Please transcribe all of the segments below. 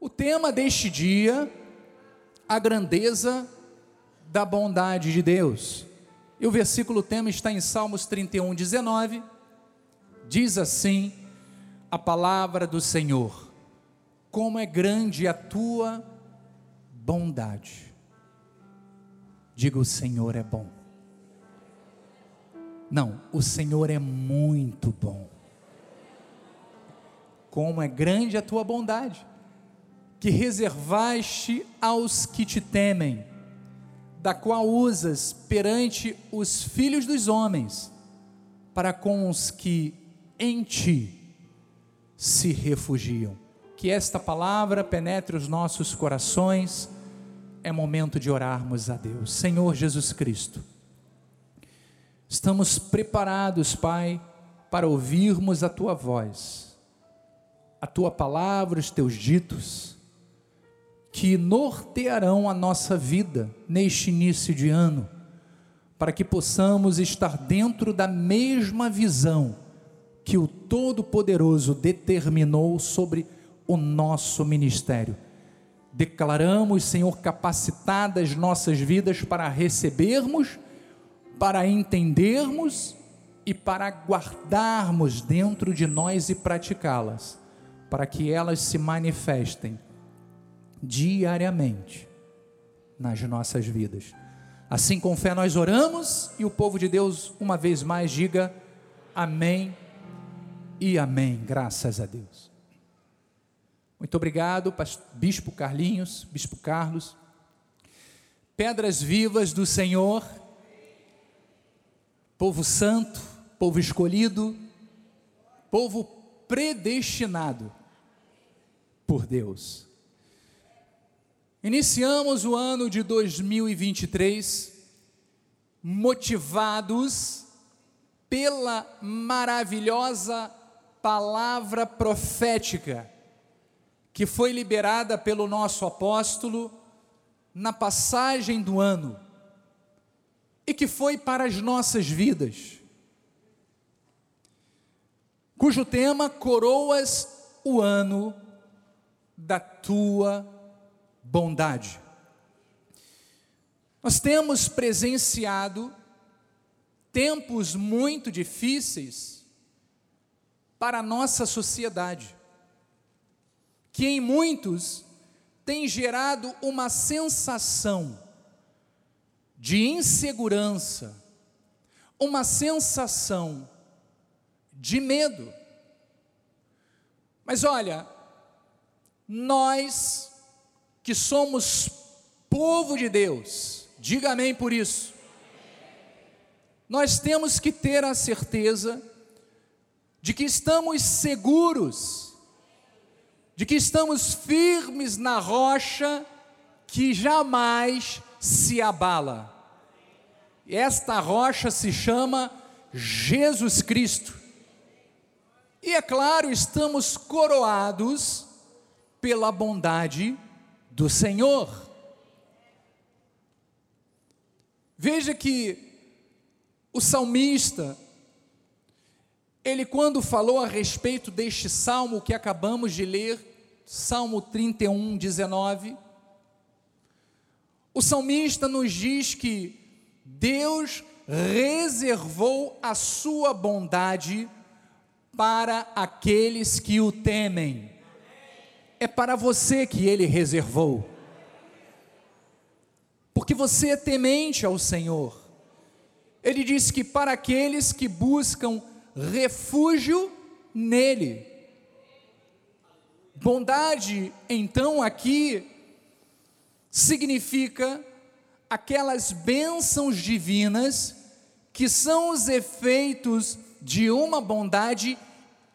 O tema deste dia, a grandeza da bondade de Deus. E o versículo tema está em Salmos 31, 19. Diz assim a palavra do Senhor: Como é grande a tua bondade. Diga: O Senhor é bom. Não, o Senhor é muito bom. Como é grande a tua bondade que reservaste aos que te temem, da qual usas perante os filhos dos homens, para com os que em ti se refugiam. Que esta palavra penetre os nossos corações, é momento de orarmos a Deus. Senhor Jesus Cristo, estamos preparados, Pai, para ouvirmos a tua voz, a tua palavra, os teus ditos que nortearão a nossa vida neste início de ano, para que possamos estar dentro da mesma visão que o Todo-Poderoso determinou sobre o nosso ministério. Declaramos, Senhor, capacitadas nossas vidas para recebermos, para entendermos e para guardarmos dentro de nós e praticá-las, para que elas se manifestem diariamente nas nossas vidas. Assim com fé nós oramos e o povo de Deus uma vez mais diga amém e amém. Graças a Deus. Muito obrigado, Bispo Carlinhos, Bispo Carlos. Pedras vivas do Senhor, povo santo, povo escolhido, povo predestinado por Deus. Iniciamos o ano de 2023 motivados pela maravilhosa palavra profética que foi liberada pelo nosso apóstolo na passagem do ano e que foi para as nossas vidas, cujo tema coroas o ano da tua bondade. Nós temos presenciado tempos muito difíceis para a nossa sociedade, que em muitos tem gerado uma sensação de insegurança, uma sensação de medo. Mas olha, nós que somos povo de Deus, diga amém por isso. Nós temos que ter a certeza de que estamos seguros, de que estamos firmes na rocha que jamais se abala. Esta rocha se chama Jesus Cristo. E é claro, estamos coroados pela bondade de do Senhor. Veja que o salmista, ele quando falou a respeito deste salmo que acabamos de ler, Salmo 31, 19, o salmista nos diz que Deus reservou a sua bondade para aqueles que o temem é para você que ele reservou. Porque você é temente ao Senhor. Ele diz que para aqueles que buscam refúgio nele. Bondade, então, aqui significa aquelas bênçãos divinas que são os efeitos de uma bondade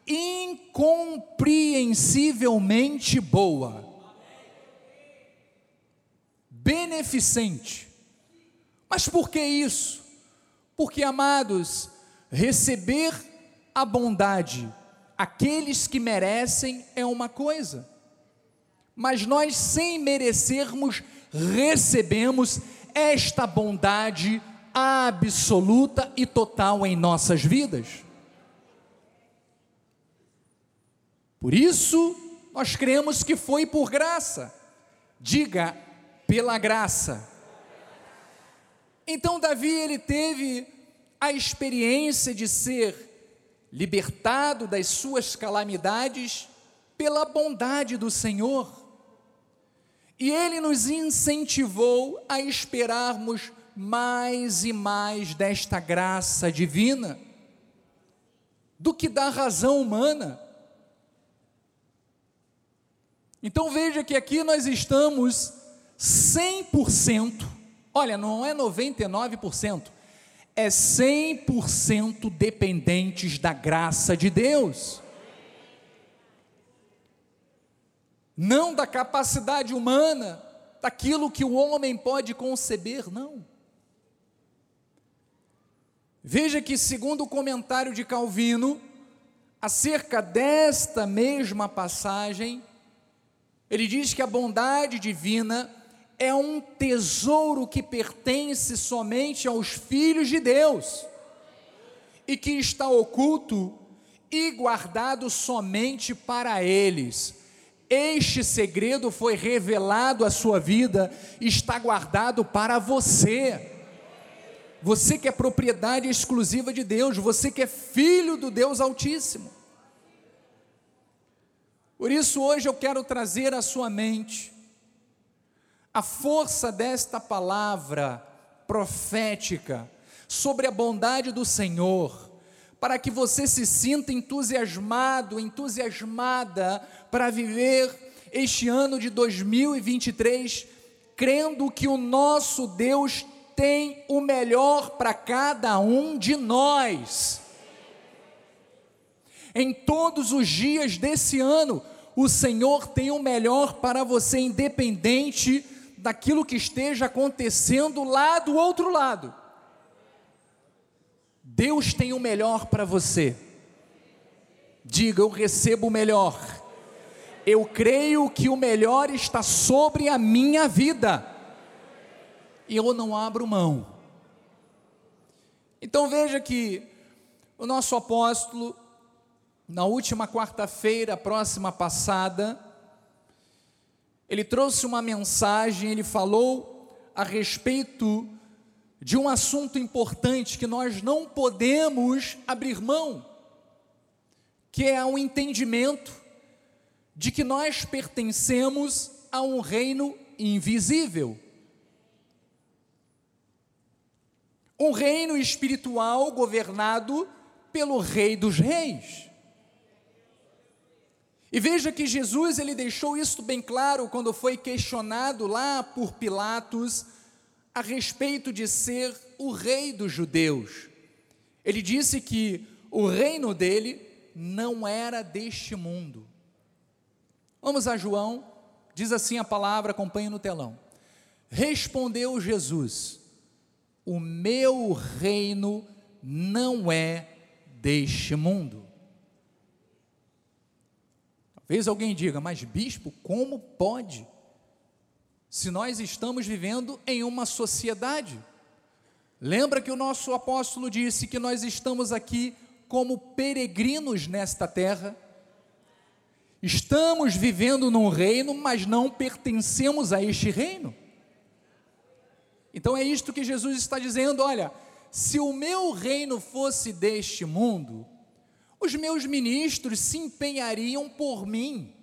incompreensivelmente boa, beneficente. Mas por que isso? Porque, amados, receber a bondade, aqueles que merecem, é uma coisa, mas nós, sem merecermos, recebemos esta bondade absoluta e total em nossas vidas. Por isso, nós cremos que foi por graça. Diga, pela graça. Então Davi ele teve a experiência de ser libertado das suas calamidades pela bondade do Senhor. E ele nos incentivou a esperarmos mais e mais desta graça divina do que da razão humana. Então veja que aqui nós estamos 100%, olha, não é 99%, é 100% dependentes da graça de Deus. Não da capacidade humana, daquilo que o homem pode conceber, não. Veja que, segundo o comentário de Calvino, acerca desta mesma passagem, ele diz que a bondade divina é um tesouro que pertence somente aos filhos de Deus e que está oculto e guardado somente para eles. Este segredo foi revelado à sua vida, está guardado para você. Você que é propriedade exclusiva de Deus, você que é filho do Deus Altíssimo. Por isso, hoje eu quero trazer à sua mente a força desta palavra profética sobre a bondade do Senhor, para que você se sinta entusiasmado, entusiasmada para viver este ano de 2023, crendo que o nosso Deus tem o melhor para cada um de nós. Em todos os dias desse ano, o Senhor tem o melhor para você, independente daquilo que esteja acontecendo lá do outro lado. Deus tem o melhor para você. Diga, eu recebo o melhor. Eu creio que o melhor está sobre a minha vida e eu não abro mão. Então veja que o nosso apóstolo, na última quarta-feira, próxima passada, ele trouxe uma mensagem, ele falou a respeito de um assunto importante que nós não podemos abrir mão, que é o entendimento de que nós pertencemos a um reino invisível. Um reino espiritual governado pelo Rei dos Reis. E veja que Jesus ele deixou isso bem claro quando foi questionado lá por Pilatos a respeito de ser o rei dos judeus. Ele disse que o reino dele não era deste mundo. Vamos a João, diz assim a palavra, acompanhe no telão. Respondeu Jesus: o meu reino não é deste mundo. Talvez alguém diga, mas bispo, como pode? Se nós estamos vivendo em uma sociedade. Lembra que o nosso apóstolo disse que nós estamos aqui como peregrinos nesta terra? Estamos vivendo num reino, mas não pertencemos a este reino. Então é isto que Jesus está dizendo: olha, se o meu reino fosse deste mundo, os meus ministros se empenhariam por mim,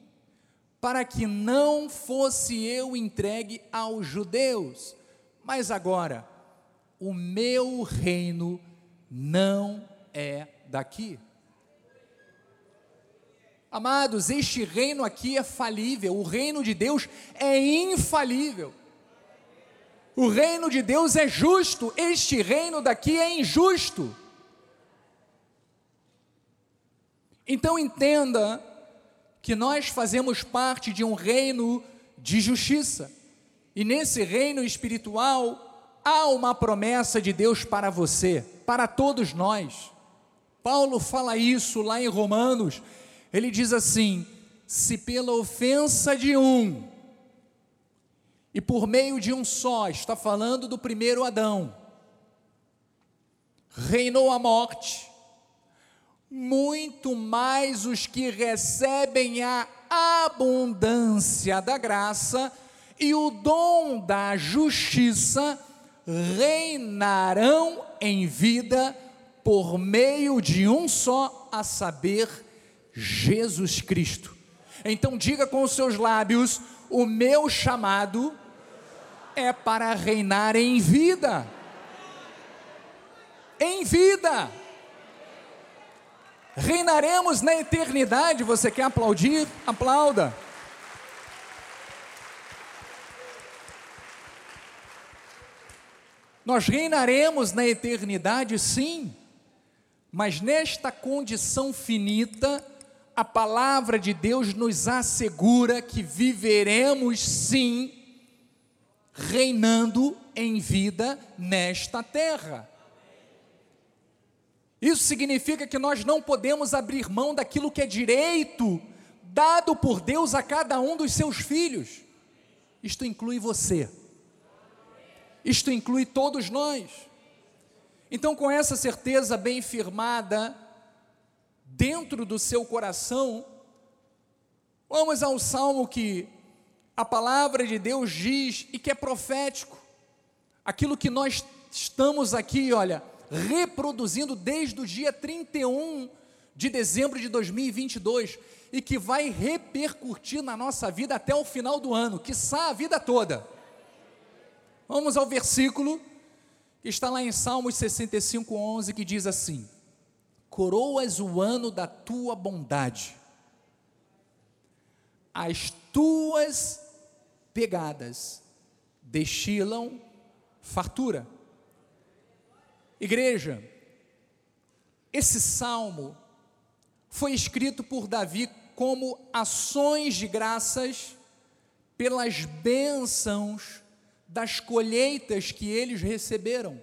para que não fosse eu entregue aos judeus. Mas agora, o meu reino não é daqui. Amados, este reino aqui é falível, o reino de Deus é infalível. O reino de Deus é justo, este reino daqui é injusto. Então entenda que nós fazemos parte de um reino de justiça, e nesse reino espiritual há uma promessa de Deus para você, para todos nós. Paulo fala isso lá em Romanos, ele diz assim: se pela ofensa de um, e por meio de um só, está falando do primeiro Adão, reinou a morte, muito mais os que recebem a abundância da graça e o dom da justiça reinarão em vida por meio de um só, a saber, Jesus Cristo. Então diga com os seus lábios: o meu chamado é para reinar em vida. Em vida. Reinaremos na eternidade. Você quer aplaudir? Aplauda. Nós reinaremos na eternidade, sim, mas nesta condição finita, a palavra de Deus nos assegura que viveremos, sim, reinando em vida nesta terra. Isso significa que nós não podemos abrir mão daquilo que é direito dado por Deus a cada um dos seus filhos. Isto inclui você. Isto inclui todos nós. Então, com essa certeza bem firmada dentro do seu coração, vamos ao salmo que a palavra de Deus diz e que é profético. Aquilo que nós estamos aqui, olha, reproduzindo desde o dia 31 de dezembro de 2022 e que vai repercutir na nossa vida até o final do ano, quiçá a vida toda. Vamos ao versículo que está lá em Salmos 65, 11, que diz assim: Coroas o ano da tua bondade, as tuas pegadas destilam fartura. Igreja, esse salmo foi escrito por Davi como ações de graças pelas bênçãos das colheitas que eles receberam.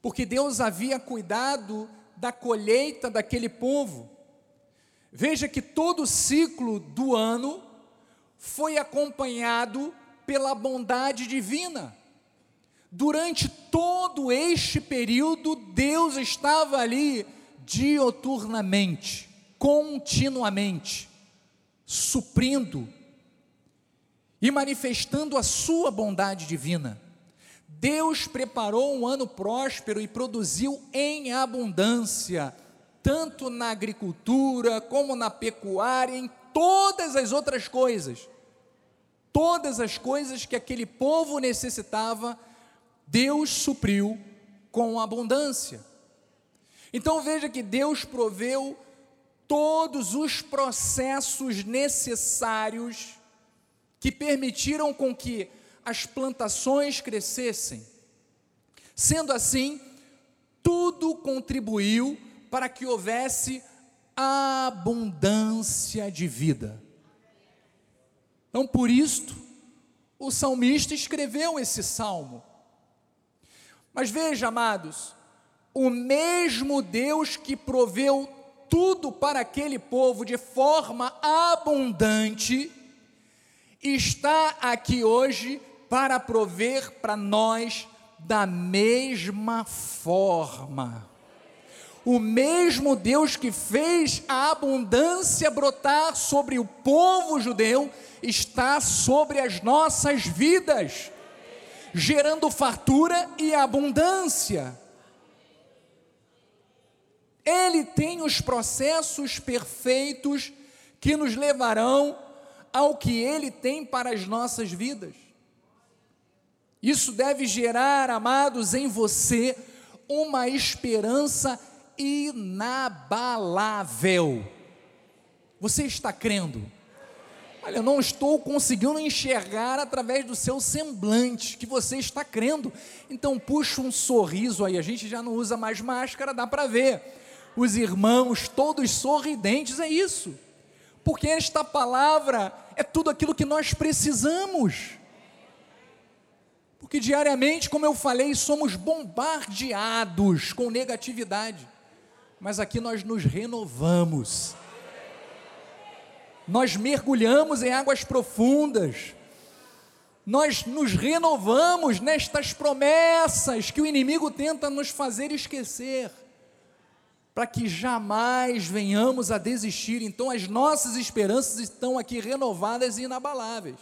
Porque Deus havia cuidado da colheita daquele povo. Veja que todo o ciclo do ano foi acompanhado pela bondade divina. Durante todo este período, Deus estava ali dioturnamente, continuamente, suprindo e manifestando a sua bondade divina. Deus preparou um ano próspero e produziu em abundância, tanto na agricultura, como na pecuária, em todas as outras coisas. Todas as coisas que aquele povo necessitava, Deus supriu com abundância. Então veja que Deus proveu todos os processos necessários que permitiram com que as plantações crescessem. Sendo assim, tudo contribuiu para que houvesse abundância de vida. Então, por isto, o salmista escreveu esse salmo. Mas veja, amados, o mesmo Deus que proveu tudo para aquele povo de forma abundante, está aqui hoje para prover para nós da mesma forma. O mesmo Deus que fez a abundância brotar sobre o povo judeu está sobre as nossas vidas, gerando fartura e abundância. Ele tem os processos perfeitos que nos levarão ao que Ele tem para as nossas vidas. Isso deve gerar, amados, em você uma esperança inabalável. Você está crendo? Olha, eu não estou conseguindo enxergar através do seu semblante que você está crendo. Então puxa um sorriso aí. A gente já não usa mais máscara, dá para ver. Os irmãos todos sorridentes, é isso porque esta palavra é tudo aquilo que nós precisamos. Porque diariamente, como eu falei, somos bombardeados com negatividade, mas aqui nós nos renovamos, nós mergulhamos em águas profundas, nós nos renovamos nestas promessas que o inimigo tenta nos fazer esquecer. para que jamais venhamos a desistir. Então, as nossas esperanças estão aqui renovadas e inabaláveis.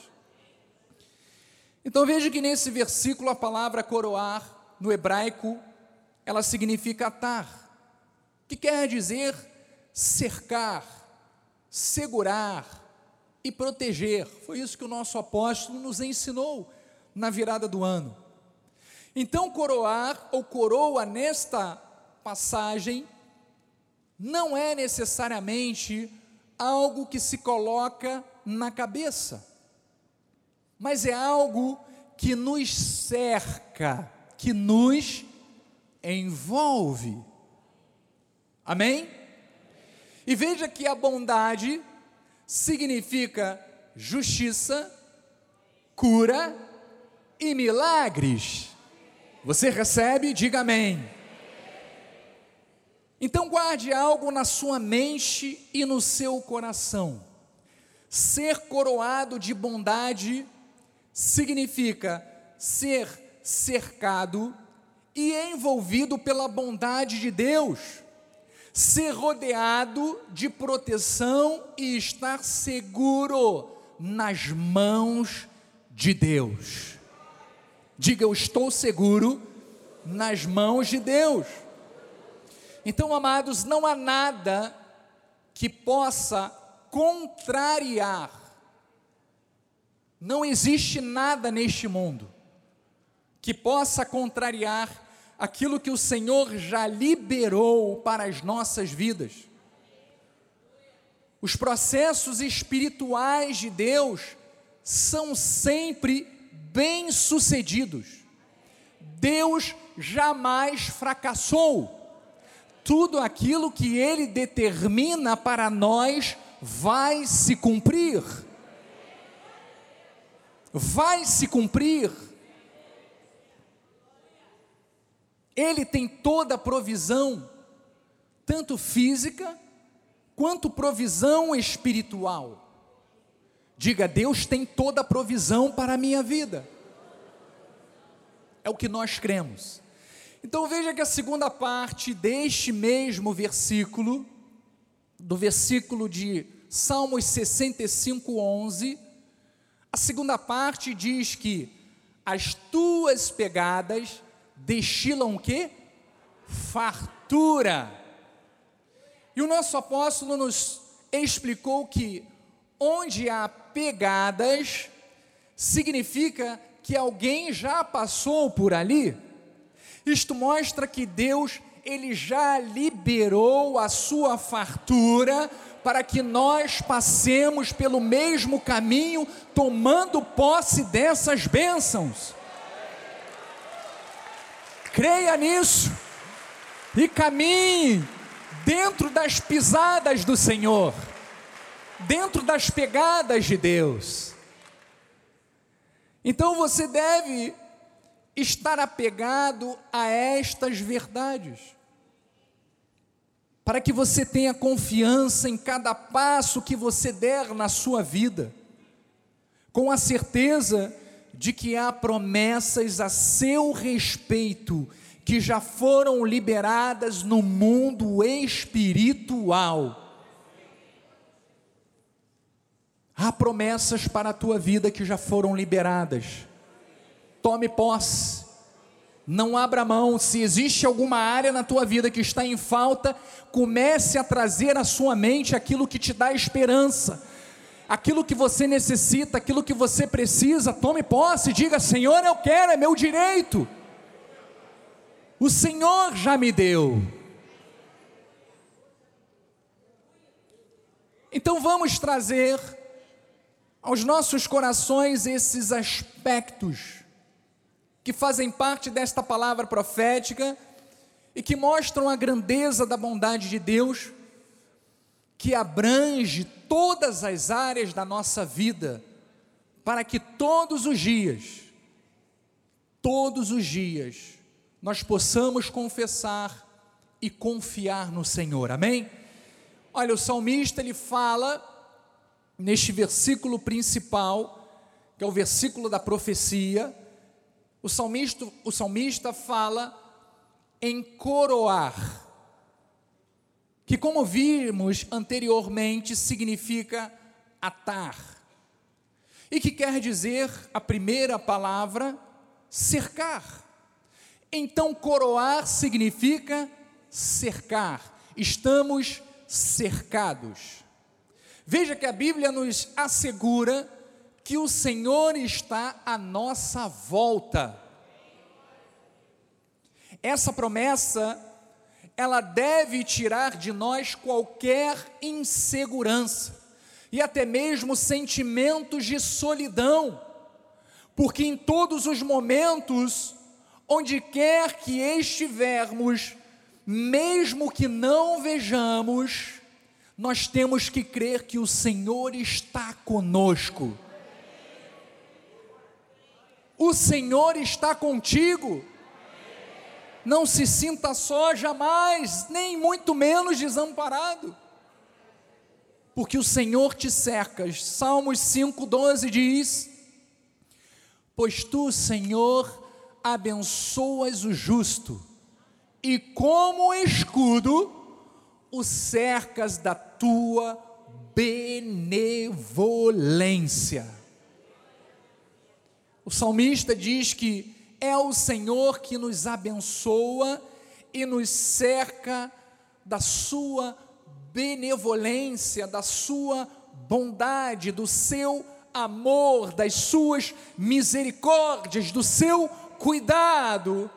Então, veja que nesse versículo a palavra coroar, no hebraico, ela significa atar, que quer dizer cercar, segurar e proteger. Foi isso que o nosso apóstolo nos ensinou na virada do ano. Então, coroar ou coroa nesta passagem não é necessariamente algo que se coloca na cabeça, mas é algo que nos cerca, que nos envolve. Amém? E veja que a bondade significa justiça, cura e milagres. Você recebe? Diga amém. Então guarde algo na sua mente e no seu coração. Ser coroado de bondade significa ser cercado e envolvido pela bondade de Deus, ser rodeado de proteção e estar seguro nas mãos de Deus. Diga, eu estou seguro nas mãos de Deus. Então, amados, não há nada que possa contrariar, não existe nada neste mundo que possa contrariar aquilo que o Senhor já liberou para as nossas vidas. Os processos espirituais de Deus são sempre bem-sucedidos. Deus jamais fracassou. Tudo aquilo que Ele determina para nós vai se cumprir. Vai se cumprir. Ele tem toda a provisão, tanto física quanto provisão espiritual. Diga, Deus tem toda a provisão para a minha vida. É o que nós cremos. Então veja que a segunda parte deste mesmo versículo, do versículo de Salmos 65, 11, a segunda parte diz que as tuas pegadas destilam o quê? Fartura. E o nosso apóstolo nos explicou que onde há pegadas, significa que alguém já passou por ali. Isto mostra que Deus, ele já liberou a sua fartura para que nós passemos pelo mesmo caminho, tomando posse dessas bênçãos. Creia nisso e caminhe dentro das pisadas do Senhor dentro das pegadas de Deus. Então você deve estar apegado a estas verdades, para que você tenha confiança em cada passo que você der na sua vida, com a certeza de que há promessas a seu respeito que já foram liberadas no mundo espiritual Há promessas para a tua vida que já foram liberadas. Tome posse. Não abra mão. Se existe alguma área na tua vida que está em falta, comece a trazer à sua mente aquilo que te dá esperança. Aquilo que você necessita, aquilo que você precisa, tome posse, diga: Senhor, eu quero, é meu direito. O Senhor já me deu. Então vamos trazer aos nossos corações esses aspectos que fazem parte desta palavra profética e que mostram a grandeza da bondade de Deus, que abrange todas as áreas da nossa vida, para que todos os dias, todos os dias, nós possamos confessar e confiar no Senhor, amém? Olha, o salmista ele fala neste versículo principal, que é o versículo da profecia, o salmista, o salmista fala em coroar. Que, como vimos anteriormente, significa atar, e que quer dizer a primeira palavra, cercar. Então, coroar significa cercar, estamos cercados. Veja que a Bíblia nos assegura que o Senhor está à nossa volta. Essa promessa, ela deve tirar de nós qualquer insegurança e até mesmo sentimentos de solidão, porque em todos os momentos, onde quer que estivermos, mesmo que não vejamos, nós temos que crer que o Senhor está conosco. O Senhor está contigo. Não se sinta só jamais, nem muito menos desamparado. Porque o Senhor te cerca. Salmos 5:12 diz: Pois tu, Senhor, abençoas o justo, e como escudo o cercas da tua benevolência. O salmista diz que é o Senhor que nos abençoa e nos cerca da sua benevolência, da sua bondade, do seu amor, das suas misericórdias, do seu cuidado.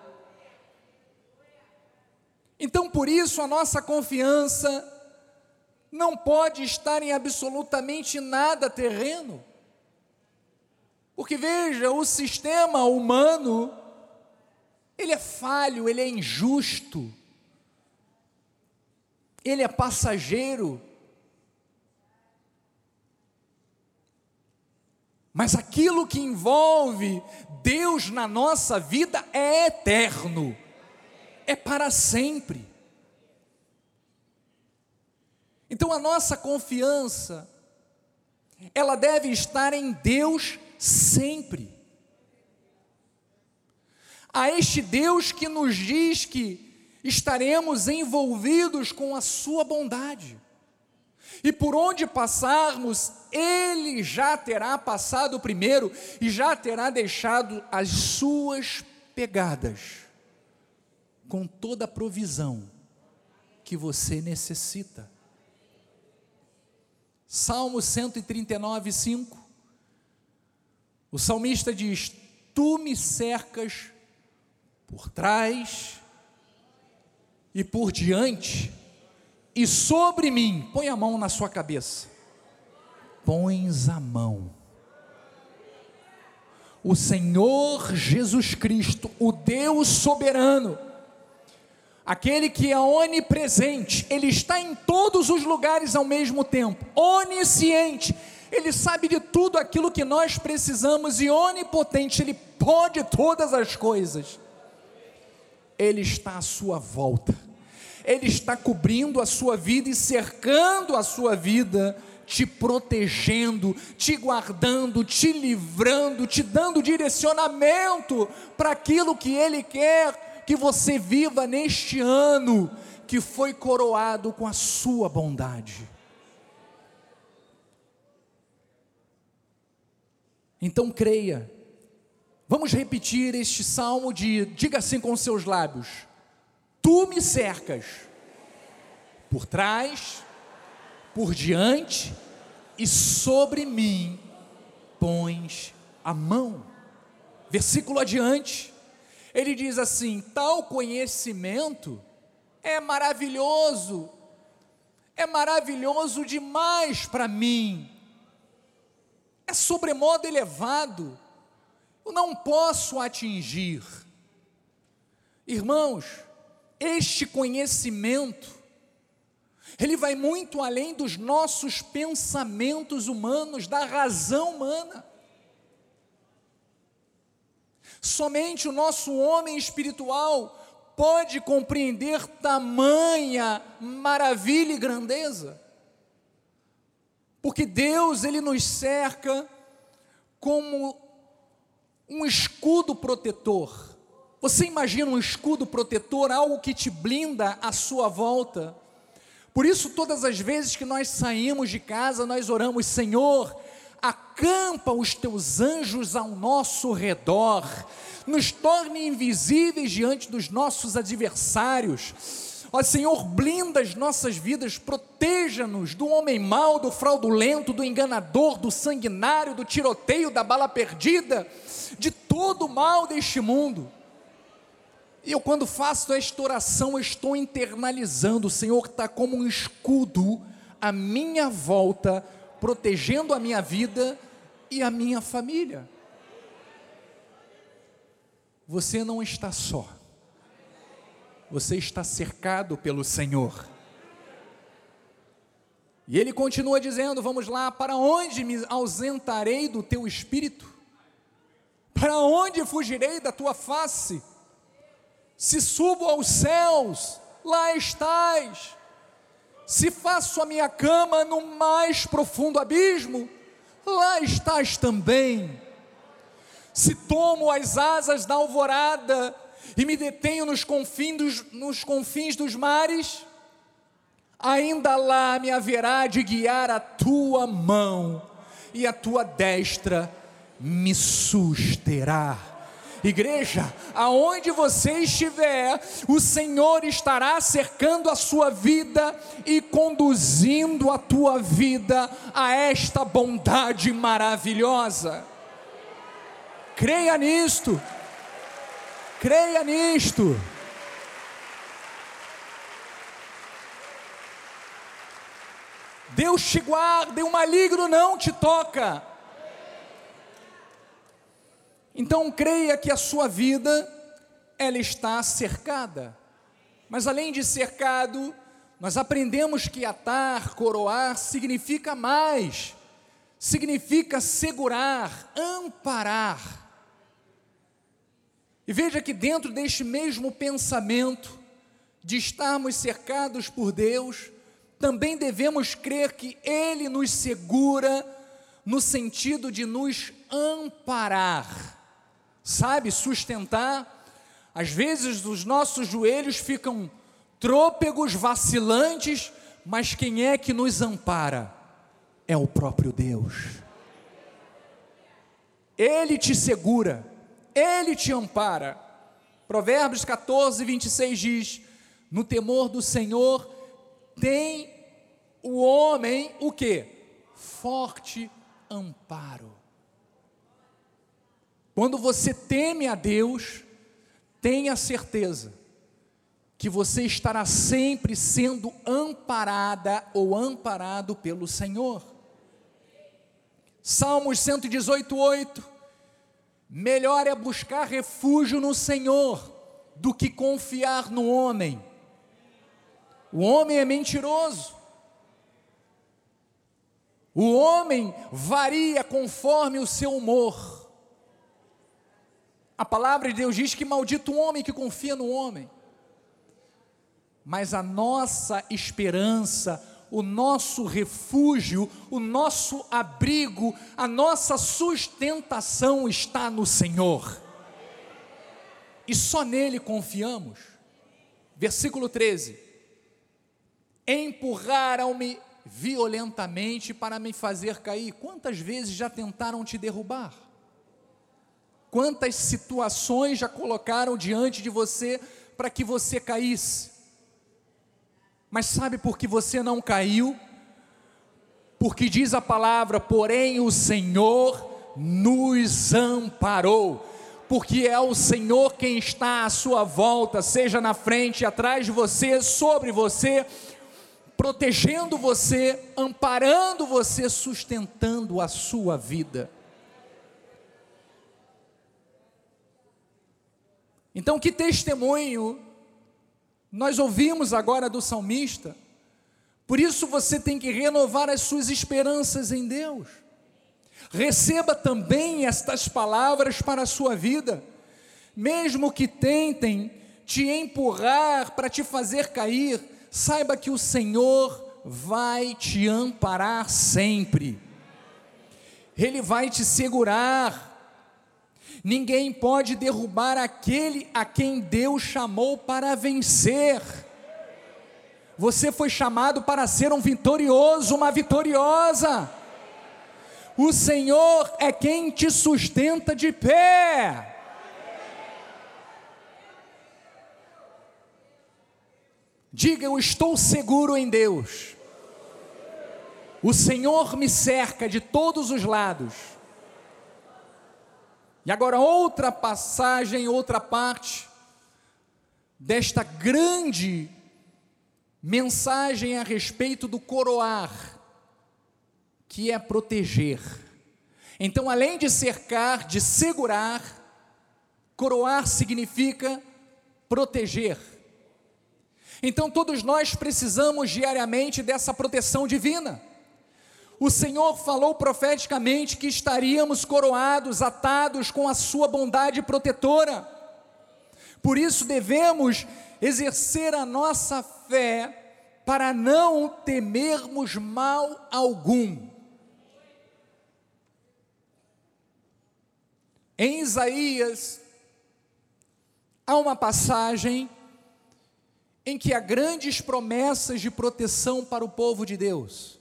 Então, por isso, a nossa confiança não pode estar em absolutamente nada terreno. Porque veja, o sistema humano, ele é falho, ele é injusto, ele é passageiro. Mas aquilo que envolve Deus na nossa vida é eterno, é para sempre. Então a nossa confiança, ela deve estar em Deus sempre. A este Deus que nos diz que estaremos envolvidos com a Sua bondade. E por onde passarmos, Ele já terá passado primeiro e já terá deixado as suas pegadas, com toda a provisão que você necessita. Salmo 139, 5. O salmista diz: Tu me cercas por trás e por diante, e sobre mim, põe a mão na sua cabeça, pões a mão. O Senhor Jesus Cristo, o Deus soberano, aquele que é onipresente, Ele está em todos os lugares ao mesmo tempo, onisciente, ele sabe de tudo aquilo que nós precisamos e onipotente, Ele pode todas as coisas. Ele está à sua volta, Ele está cobrindo a sua vida e cercando a sua vida, te protegendo, te guardando, te livrando, te dando direcionamento para aquilo que Ele quer que você viva neste ano que foi coroado com a sua bondade. Então creia. Vamos repetir este salmo de diga assim com seus lábios: Tu me cercas por trás, por diante e sobre mim pões a mão. Versículo adiante, ele diz assim: tal conhecimento é maravilhoso, é maravilhoso demais para mim é sobremodo elevado, eu não posso atingir. Irmãos, este conhecimento, ele vai muito além dos nossos pensamentos humanos, da razão humana. Somente o nosso homem espiritual pode compreender tamanha maravilha e grandeza. Porque Deus, ele nos cerca como um escudo protetor. Você imagina um escudo protetor, algo que te blinda à sua volta, Por isso, todas as vezes que nós saímos de casa, nós oramos, Senhor, acampa os teus anjos ao nosso redor, nos torne invisíveis diante dos nossos adversários. Ó Senhor, blinda as nossas vidas, proteja-nos do homem mau, do fraudulento, do enganador, do sanguinário, do tiroteio, da bala perdida, de todo o mal deste mundo. E eu, quando faço esta oração, estou internalizando: o Senhor está como um escudo à minha volta, protegendo a minha vida e a minha família. Você não está só, você está cercado pelo Senhor. E ele continua dizendo: Vamos lá, para onde me ausentarei do teu espírito? Para onde fugirei da tua face? Se subo aos céus, lá estás. Se faço a minha cama no mais profundo abismo, lá estás também. Se tomo as asas da alvorada e me detenho nos confins dos, nos confins dos mares, ainda lá me haverá de guiar a tua mão e a tua destra me susterá. Igreja, aonde você estiver, o Senhor estará cercando a sua vida e conduzindo a tua vida a esta bondade maravilhosa. Creia nisto. Creia nisto. Deus te guarda e o maligno não te toca. Então creia que a sua vida ela está cercada. Mas além de cercado, nós aprendemos que atar, coroar significa mais. Significa segurar, amparar. E veja que dentro deste mesmo pensamento de estarmos cercados por Deus, também devemos crer que Ele nos segura no sentido de nos amparar sabe, sustentar. Às vezes os nossos joelhos ficam trôpegos, vacilantes, mas quem é que nos ampara? É o próprio Deus. Ele te segura, ele te ampara. Provérbios 14, 26 diz: No temor do Senhor tem o homem o que? Forte amparo. Quando você teme a Deus, tenha certeza que você estará sempre sendo amparada ou amparado pelo Senhor. Salmos 118, 8. Melhor é buscar refúgio no Senhor do que confiar no homem. O homem é mentiroso. O homem varia conforme o seu humor. A palavra de Deus diz que maldito o homem que confia no homem. Mas a nossa esperança, o nosso refúgio, o nosso abrigo, a nossa sustentação está no Senhor. E só nele confiamos. Versículo 13: Empurraram-me violentamente para me fazer cair. Quantas vezes já tentaram te derrubar? Quantas situações já colocaram diante de você para que você caísse? Mas sabe por que você não caiu? Porque diz a palavra, porém o Senhor nos amparou porque é o Senhor quem está à sua volta, seja na frente, atrás de você, sobre você, protegendo você, amparando você, sustentando a sua vida. Então, que testemunho nós ouvimos agora do salmista? Por isso você tem que renovar as suas esperanças em Deus. Receba também estas palavras para a sua vida, mesmo que tentem te empurrar para te fazer cair, saiba que o Senhor vai te amparar sempre, Ele vai te segurar, Ninguém pode derrubar aquele a quem Deus chamou para vencer. Você foi chamado para ser um vitorioso, uma vitoriosa. O Senhor é quem te sustenta de pé. Diga, eu estou seguro em Deus. O Senhor me cerca de todos os lados. E agora, outra passagem, outra parte desta grande mensagem a respeito do coroar, que é proteger. Então, além de cercar, de segurar, coroar significa proteger. Então, todos nós precisamos diariamente dessa proteção divina. O Senhor falou profeticamente que estaríamos coroados, atados com a Sua bondade protetora. Por isso devemos exercer a nossa fé para não temermos mal algum. Em Isaías, há uma passagem em que há grandes promessas de proteção para o povo de Deus.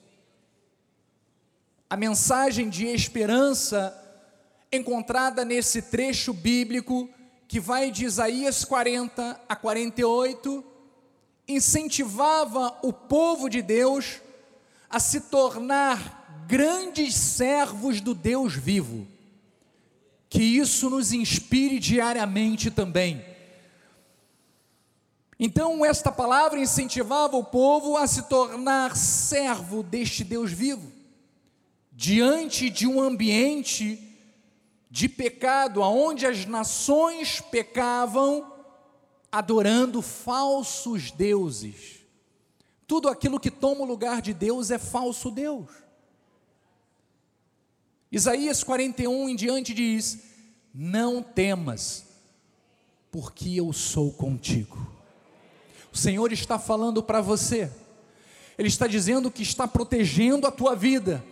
A mensagem de esperança encontrada nesse trecho bíblico que vai de Isaías 40 a 48, incentivava o povo de Deus a se tornar grandes servos do Deus vivo. Que isso nos inspire diariamente também. Então, esta palavra incentivava o povo a se tornar servo deste Deus vivo, diante de um ambiente de pecado, aonde as nações pecavam adorando falsos deuses. Tudo aquilo que toma o lugar de Deus é falso Deus. Isaías 41 em diante diz: Não temas, porque eu sou contigo. O Senhor está falando para você, Ele está dizendo que está protegendo a tua vida,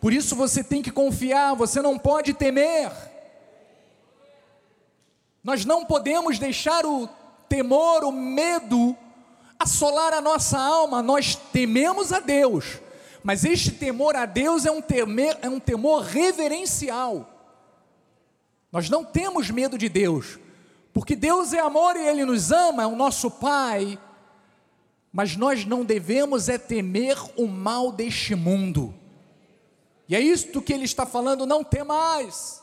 por isso você tem que confiar, você não pode temer. Nós não podemos deixar o temor, o medo assolar a nossa alma. Nós tememos a Deus, mas este temor a Deus é um, temer, é um temor reverencial. Nós não temos medo de Deus, porque Deus é amor e Ele nos ama, é o nosso Pai. Mas nós não devemos é temer o mal deste mundo. E é isto que ele está falando, não temais,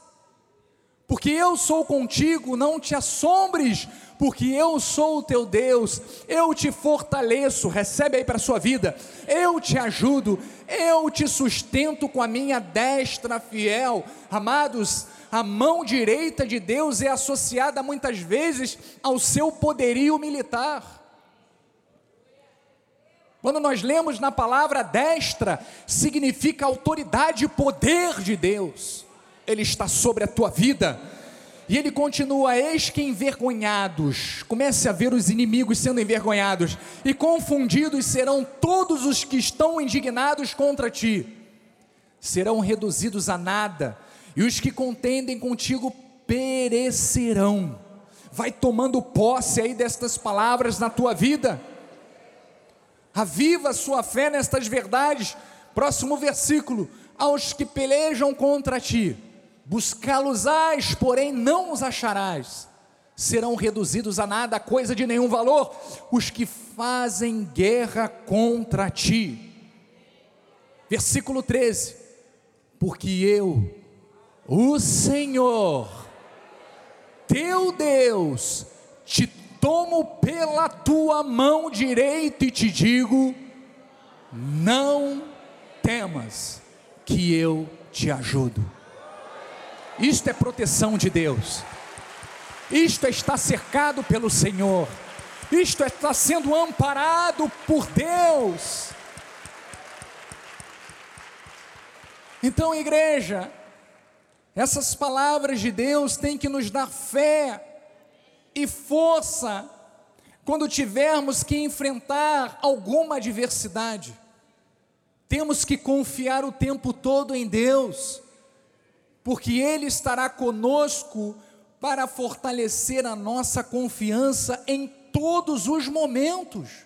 porque eu sou contigo, não te assombres, porque eu sou o teu Deus, eu te fortaleço, recebe aí para a sua vida, eu te ajudo, eu te sustento com a minha destra fiel. Amados, a mão direita de Deus é associada muitas vezes ao seu poderio militar. Quando nós lemos na palavra destra, significa autoridade e poder de Deus. Ele está sobre a tua vida. E ele continua: Eis que envergonhados, comece a ver os inimigos sendo envergonhados, e confundidos serão todos os que estão indignados contra ti, serão reduzidos a nada, e os que contendem contigo perecerão. Vai tomando posse aí destas palavras na tua vida aviva a sua fé nestas verdades. Próximo versículo: aos que pelejam contra ti, buscá-los-ás, porém não os acharás, serão reduzidos a nada, coisa de nenhum valor, os que fazem guerra contra ti. Versículo 13: porque eu, o Senhor, teu Deus, te tomo pela tua mão direita e te digo: não temas, que eu te ajudo. Isto é proteção de Deus, isto é estar cercado pelo Senhor, isto é estar sendo amparado por Deus. Então, igreja, essas palavras de Deus têm que nos dar fé e força quando tivermos que enfrentar alguma adversidade. Temos que confiar o tempo todo em Deus, porque Ele estará conosco para fortalecer a nossa confiança em todos os momentos.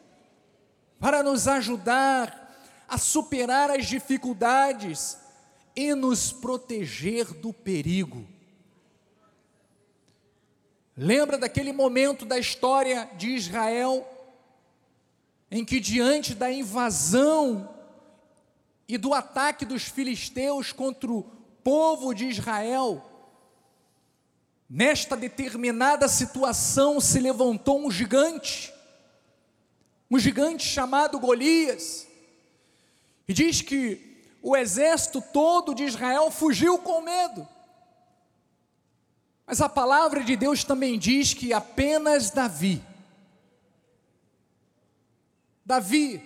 para nos ajudar a superar as dificuldades e nos proteger do perigo. Lembra daquele momento da história de Israel, em que, diante da invasão e do ataque dos filisteus contra o povo de Israel, nesta determinada situação se levantou um gigante, um gigante chamado Golias, e diz que o exército todo de Israel fugiu com medo. Mas a palavra de Deus também diz que apenas Davi, Davi,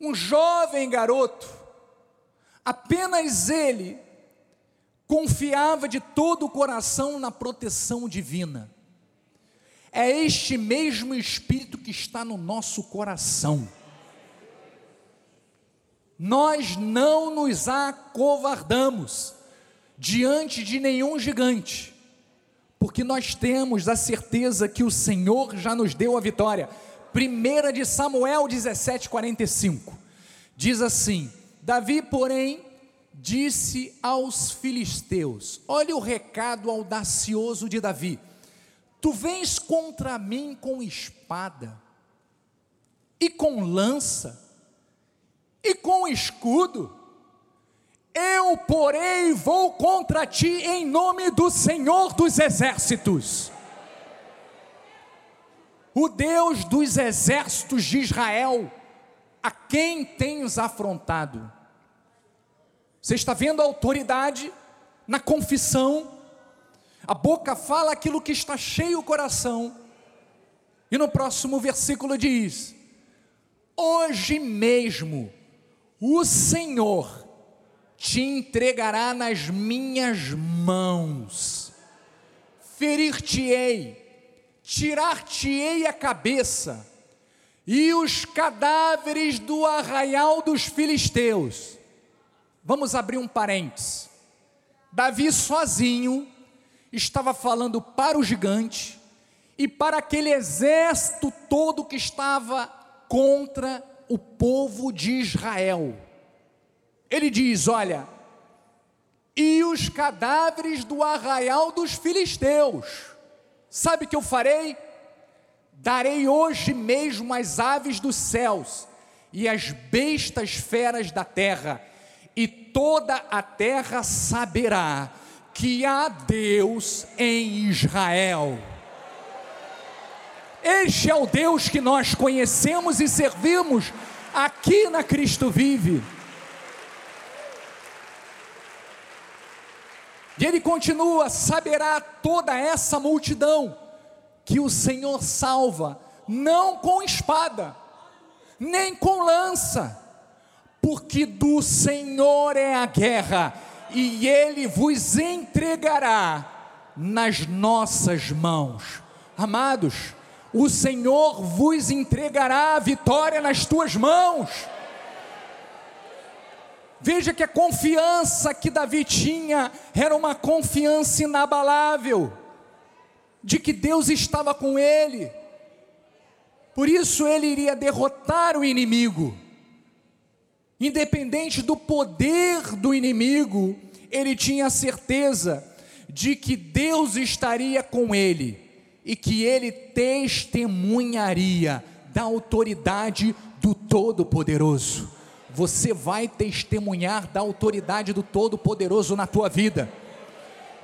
um jovem garoto, apenas ele confiava de todo o coração na proteção divina. É este mesmo Espírito que está no nosso coração. Nós não nos acovardamos diante de nenhum gigante, porque nós temos a certeza que o Senhor já nos deu a vitória. 1 de Samuel 17:45 diz assim: Davi, porém, disse aos filisteus: Olha o recado audacioso de Davi. Tu vens contra mim com espada e com lança e com escudo. Eu, porém, vou contra ti em nome do Senhor dos exércitos. O Deus dos exércitos de Israel, a quem tens afrontado? Você está vendo a autoridade na confissão, a boca fala aquilo que está cheio o coração, e no próximo versículo diz: Hoje mesmo o Senhor te entregará nas minhas mãos, ferir-te-ei, tirar-te-ei a cabeça, e os cadáveres do arraial dos filisteus. Vamos abrir um parênteses. Davi sozinho estava falando para o gigante e para aquele exército todo que estava contra o povo de Israel. Ele diz: Olha, e os cadáveres do arraial dos filisteus, sabe que eu farei? Darei hoje mesmo as aves dos céus e as bestas feras da terra, e toda a terra saberá que há Deus em Israel. Este é o Deus que nós conhecemos e servimos aqui na Cristo Vive. E ele continua: saberá toda essa multidão que o Senhor salva, não com espada, nem com lança, porque do Senhor é a guerra, e ele vos entregará nas nossas mãos. Amados, o Senhor vos entregará a vitória nas tuas mãos. Veja que a confiança que Davi tinha era uma confiança inabalável, de que Deus estava com ele, por isso ele iria derrotar o inimigo, independente do poder do inimigo, ele tinha certeza de que Deus estaria com ele e que ele testemunharia da autoridade do Todo-Poderoso. Você vai testemunhar da autoridade do Todo-Poderoso na tua vida,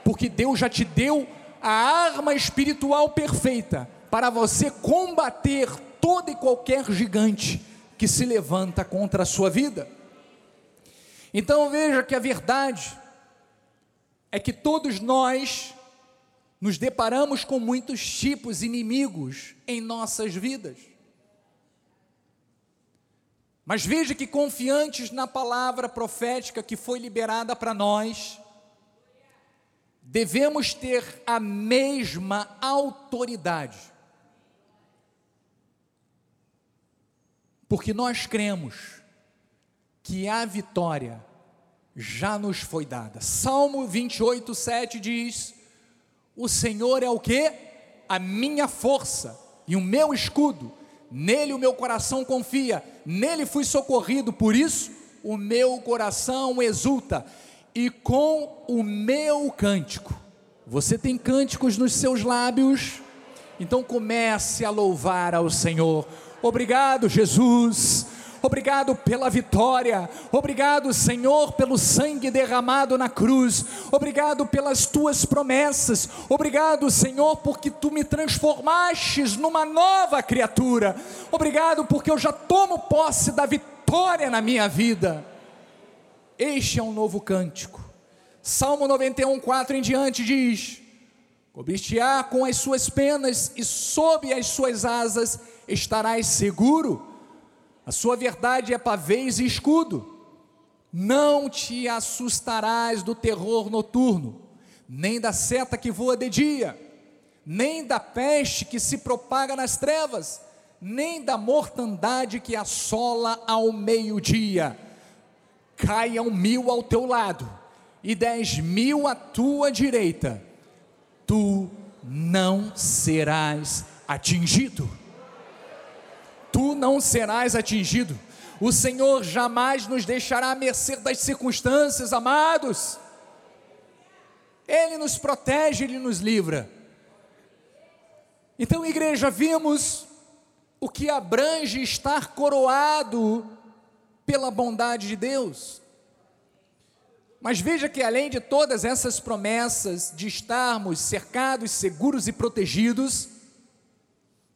porque Deus já te deu a arma espiritual perfeita para você combater todo e qualquer gigante que se levanta contra a sua vida. Então veja que a verdade é que todos nós nos deparamos com muitos tipos inimigos em nossas vidas. Mas veja que confiantes na palavra profética que foi liberada para nós, devemos ter a mesma autoridade. Porque nós cremos que a vitória já nos foi dada. Salmo 28, 7 diz: o Senhor é o que? A minha força e o meu escudo. Nele o meu coração confia, nele fui socorrido, por isso o meu coração exulta, e com o meu cântico. Você tem cânticos nos seus lábios? Então comece a louvar ao Senhor. Obrigado, Jesus. Obrigado pela vitória. Obrigado, Senhor, pelo sangue derramado na cruz. Obrigado pelas tuas promessas. Obrigado, Senhor, porque tu me transformastes numa nova criatura. Obrigado porque eu já tomo posse da vitória na minha vida. Este é um novo cântico. Salmo 91, 4 em diante diz: Cobrir-te-á com as suas penas e sob as suas asas estarás seguro. A sua verdade é pavês e escudo. Não te assustarás do terror noturno, nem da seta que voa de dia, nem da peste que se propaga nas trevas, nem da mortandade que assola ao meio-dia. Caiam mil ao teu lado e dez mil à tua direita, tu não serás atingido tu não serás atingido. O Senhor jamais nos deixará à mercê das circunstâncias, amados. Ele nos protege, ele nos livra. Então, igreja, vimos o que abrange estar coroado pela bondade de Deus. Mas veja que além de todas essas promessas de estarmos cercados, seguros e protegidos,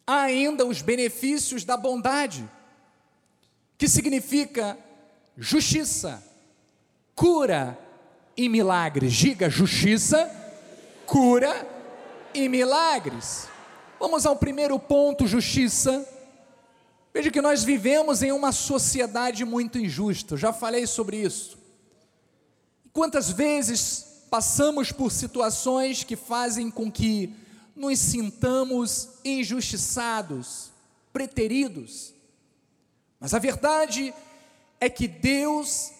há ainda os benefícios da bondade, que significa justiça, cura e milagres. Diga justiça, cura e milagres. Vamos ao primeiro ponto: justiça. Veja que nós vivemos em uma sociedade muito injusta, já falei sobre isso. Quantas vezes passamos por situações que fazem com que nos sintamos injustiçados, preteridos. Mas a verdade é que Deus,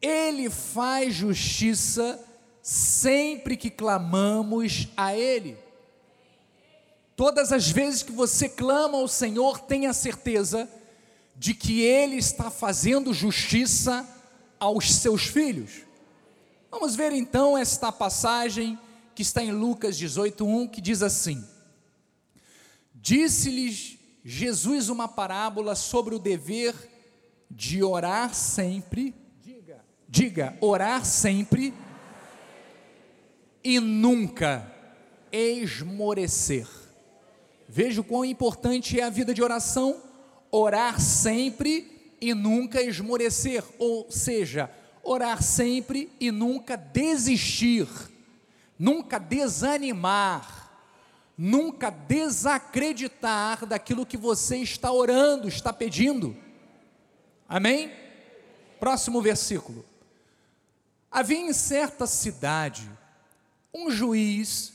Ele faz justiça sempre que clamamos a Ele. Todas as vezes que você clama ao Senhor, tenha certeza de que Ele está fazendo justiça aos seus filhos. Vamos ver então esta passagem que está em Lucas 18:1, que diz assim: Disse-lhes Jesus uma parábola sobre o dever de orar sempre, diga, diga, orar sempre e nunca esmorecer. Veja o quão importante é a vida de oração, orar sempre e nunca esmorecer, ou seja, orar sempre e nunca desistir nunca desanimar, nunca desacreditar daquilo que você está orando, está pedindo. Amém? Próximo versículo. Havia em certa cidade um juiz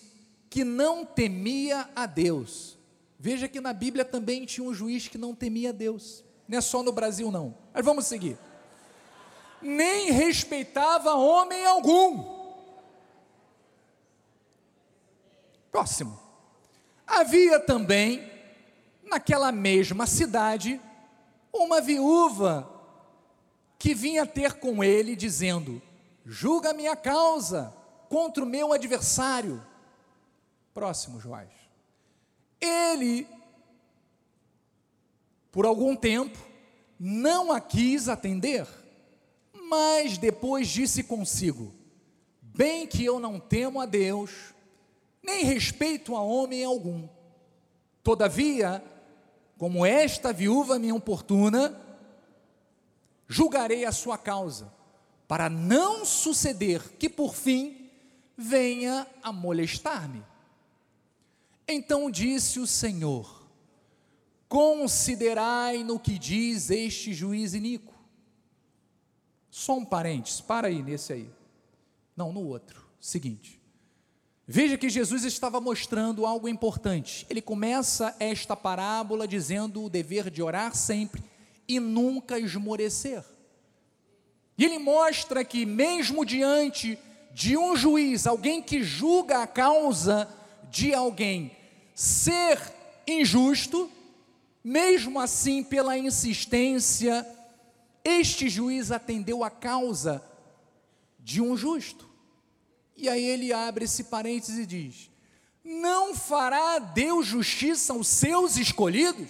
que não temia a Deus. Veja que na Bíblia também tinha um juiz que não temia a Deus. Não é só no Brasil, não. Mas vamos seguir. Nem respeitava homem algum Próximo. Havia também, naquela mesma cidade, uma viúva que vinha ter com ele, dizendo: Julga minha causa contra o meu adversário. Próximo, Joás. Ele, por algum tempo, não a quis atender, mas depois disse consigo: Bem que eu não temo a Deus, nem respeito a homem algum. Todavia, como esta viúva me importuna, julgarei a sua causa, para não suceder que por fim venha a molestar-me. Então disse o Senhor: Considerai no que diz este juiz iníquo. Só um parênteses, para aí nesse aí. Não, no outro. Seguinte. Veja que Jesus estava mostrando algo importante. Ele começa esta parábola dizendo o dever de orar sempre e nunca esmorecer. E ele mostra que, mesmo diante de um juiz, alguém que julga a causa de alguém ser injusto, Mesmo assim, pela insistência, este juiz atendeu a causa de um justo. E aí ele abre esse parênteses e diz: Não fará Deus justiça aos seus escolhidos?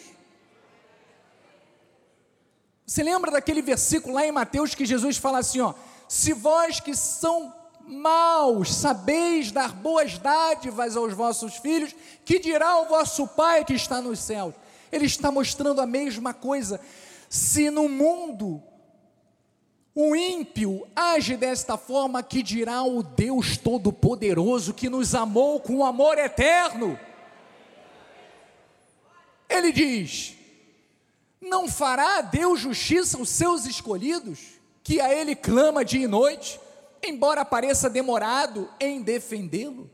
Você lembra daquele versículo lá em Mateus que Jesus fala assim: ó, se vós que são maus sabeis dar boas dádivas aos vossos filhos, que dirá o vosso Pai que está nos céus? Ele está mostrando a mesma coisa. Se no mundo o ímpio age desta forma, que dirá o Deus Todo-Poderoso que nos amou com amor eterno? Ele diz: Não fará Deus justiça aos seus escolhidos, que a Ele clama dia e noite, embora pareça demorado em defendê-lo?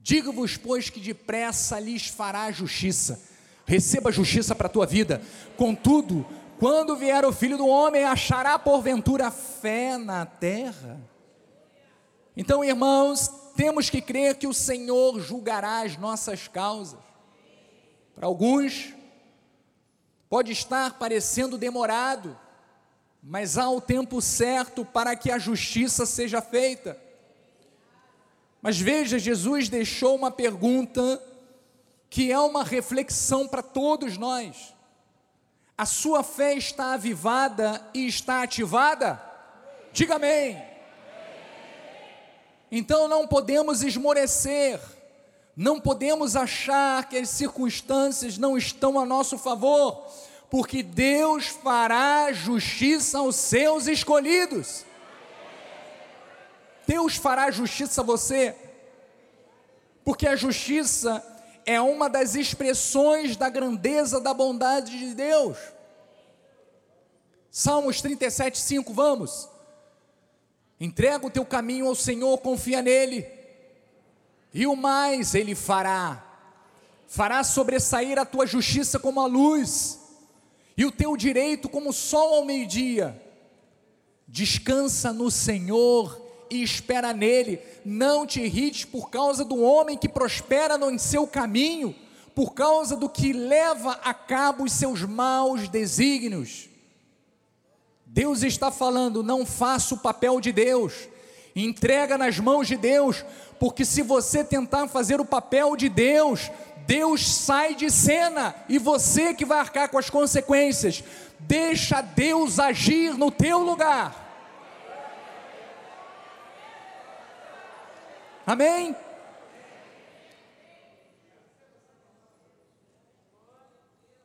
Digo-vos, pois, que depressa lhes fará justiça, receba justiça para a tua vida, contudo, quando vier o filho do homem, achará porventura fé na terra? Então, irmãos, temos que crer que o Senhor julgará as nossas causas. Para alguns, pode estar parecendo demorado, mas há o tempo certo para que a justiça seja feita. Mas veja, Jesus deixou uma pergunta que é uma reflexão para todos nós. A sua fé está avivada e está ativada? Diga amém. Então não podemos esmorecer, não podemos achar que as circunstâncias não estão a nosso favor, porque Deus fará justiça aos seus escolhidos. Deus fará justiça a você, porque a justiça é uma das expressões da grandeza da bondade de Deus. Salmos 37, 5, vamos. Entrega o teu caminho ao Senhor, confia nele, e o mais ele fará. Fará sobressair a tua justiça como a luz, e o teu direito como o sol ao meio-dia. Descansa no Senhor e espera nele. Não te irrites por causa do homem que prospera no seu caminho, por causa do que leva a cabo os seus maus desígnios. Deus está falando, não faça o papel de Deus, entrega nas mãos de Deus, porque se você tentar fazer o papel de Deus, Deus sai de cena e você que vai arcar com as consequências. Deixa Deus agir no teu lugar. Amém?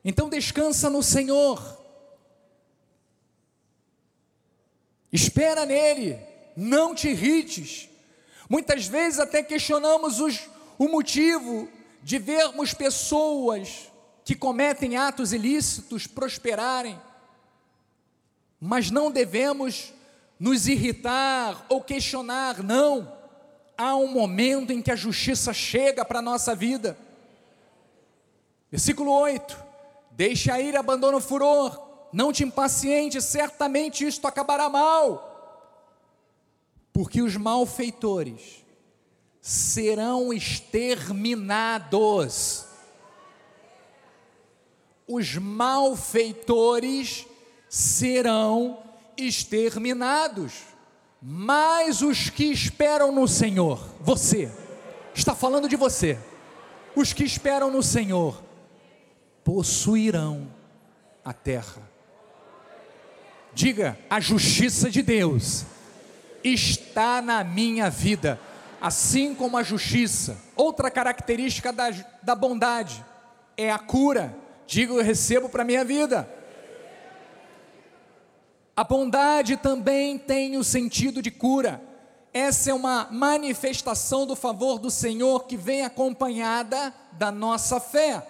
Então descansa no Senhor, espera nele, não te irrites. Muitas vezes até questionamos os, o motivo de vermos pessoas que cometem atos ilícitos prosperarem, mas não devemos nos irritar ou questionar, não há um momento em que a justiça chega para a nossa vida. Versículo 8: Deixe a ira, abandona o furor, não te impaciente, certamente isto acabará mal, porque os malfeitores serão exterminados. Os malfeitores serão exterminados mas os que esperam no Senhor, você, está falando de você, os que esperam no Senhor, possuirão a terra. Diga, a justiça de Deus está na minha vida, assim como a justiça. Outra característica da, da bondade é a cura. Diga, eu recebo para a minha vida. A bondade também tem o sentido de cura. Essa é uma manifestação do favor do Senhor que vem acompanhada da nossa fé.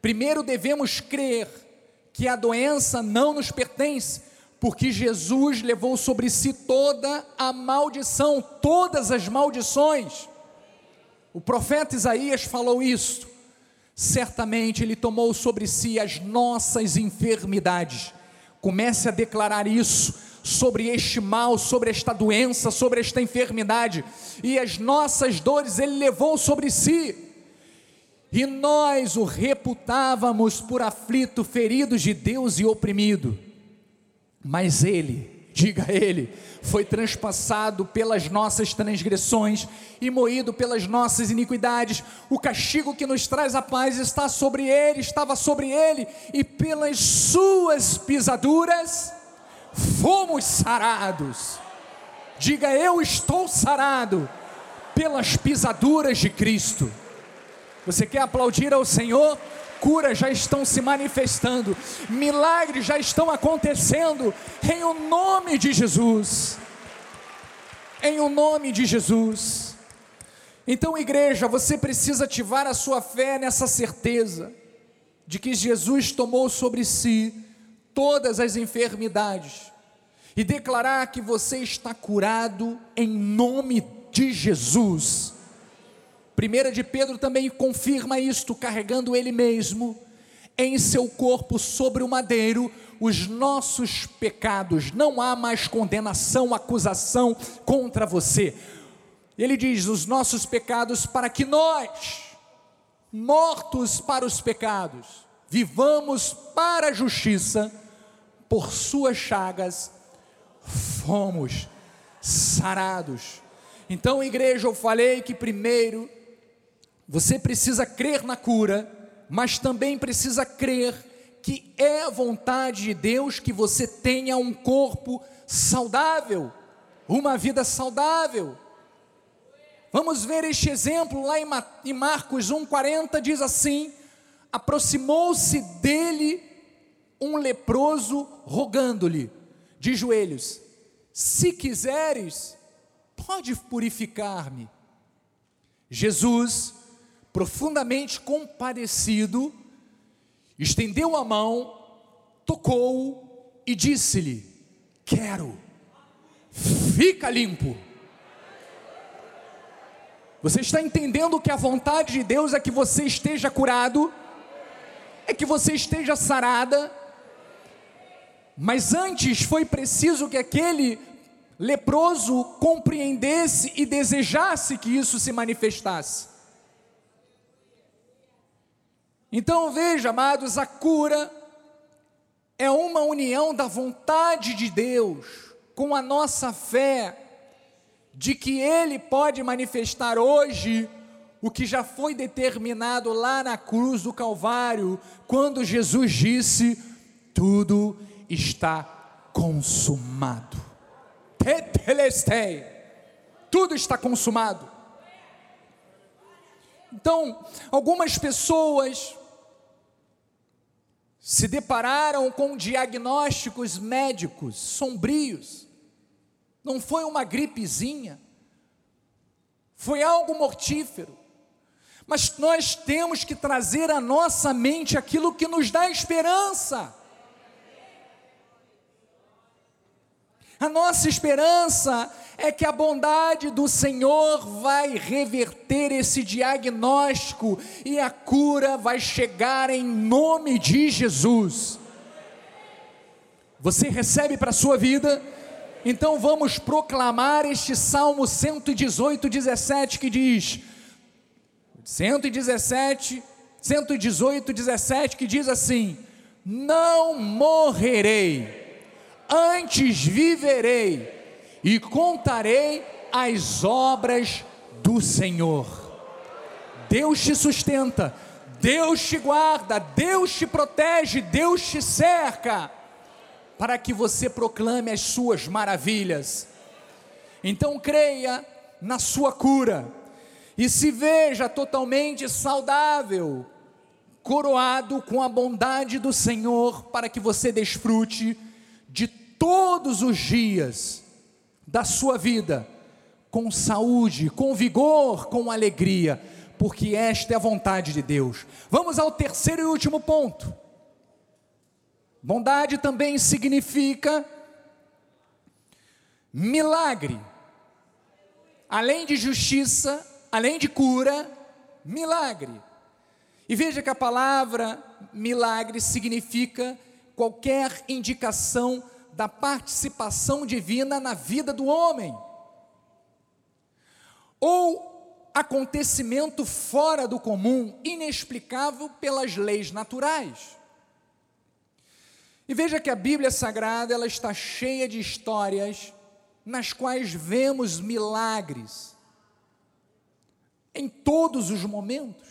Primeiro devemos crer que a doença não nos pertence, porque Jesus levou sobre si toda a maldição, todas as maldições. O profeta Isaías falou isso. Certamente ele tomou sobre si as nossas enfermidades Comece a declarar isso sobre este mal, sobre esta doença, sobre esta enfermidade, e as nossas dores Ele levou sobre si. e nós o reputávamos por aflito, ferido de Deus e oprimido. Mas ele, diga ele, foi transpassado pelas nossas transgressões e moído pelas nossas iniquidades. O castigo que nos traz a paz está sobre ele, estava sobre ele, e pelas suas pisaduras fomos sarados. Diga eu estou sarado pelas pisaduras de Cristo. Você quer aplaudir ao Senhor? Curas já estão se manifestando, milagres já estão acontecendo, em o nome de Jesus. Em o nome de Jesus. Então, igreja, você precisa ativar a sua fé nessa certeza de que Jesus tomou sobre si todas as enfermidades e declarar que você está curado em nome de Jesus. Primeira de Pedro também confirma isto, carregando ele mesmo em seu corpo sobre o madeiro os nossos pecados. Não há mais condenação, acusação contra você. Ele diz os nossos pecados para que nós, mortos para os pecados, vivamos para a justiça, por suas chagas fomos sarados. Então, igreja, eu falei que primeiro você precisa crer na cura, mas também precisa crer que é a vontade de Deus que você tenha um corpo saudável, uma vida saudável. Vamos ver este exemplo lá em Marcos 1,40 diz assim: aproximou-se dele um leproso, rogando-lhe, de joelhos: Se quiseres, pode purificar-me. Jesus, profundamente compadecido, estendeu a mão, tocou e disse-lhe: Quero, fica limpo. Você está entendendo que a vontade de Deus é que você esteja curado, é que você esteja sarada, mas antes foi preciso que aquele leproso compreendesse e desejasse que isso se manifestasse. Então veja, amados, a cura é uma união da vontade de Deus com a nossa fé de que Ele pode manifestar hoje o que já foi determinado lá na cruz do Calvário, quando Jesus disse: Tudo está consumado. Tetelestei. Tudo está consumado. Então, algumas pessoas se depararam com diagnósticos médicos sombrios. Não foi uma gripezinha, foi algo mortífero. Mas nós temos que trazer à nossa mente aquilo que nos dá esperança. A nossa esperança é que a bondade do Senhor vai reverter esse diagnóstico e a cura vai chegar em nome de Jesus. Você recebe para a sua vida? Então vamos proclamar este Salmo 118, 17 que diz: 117, 118, 17 que diz assim: Não morrerei antes viverei e contarei as obras do Senhor. Deus te sustenta, Deus te guarda, Deus te protege, Deus te cerca, para que você proclame as suas maravilhas. Então creia na sua cura e se veja totalmente saudável, coroado com a bondade do Senhor, para que você desfrute de todos os dias da sua vida, com saúde, com vigor, com alegria, porque esta é a vontade de Deus. Vamos ao terceiro e último ponto. Bondade também significa milagre. Além de justiça, além de cura, milagre. E veja que a palavra milagre significa qualquer indicação da participação divina na vida do homem. Ou acontecimento fora do comum, inexplicável pelas leis naturais. E veja que a Bíblia Sagrada ela está cheia de histórias nas quais vemos milagres em todos os momentos.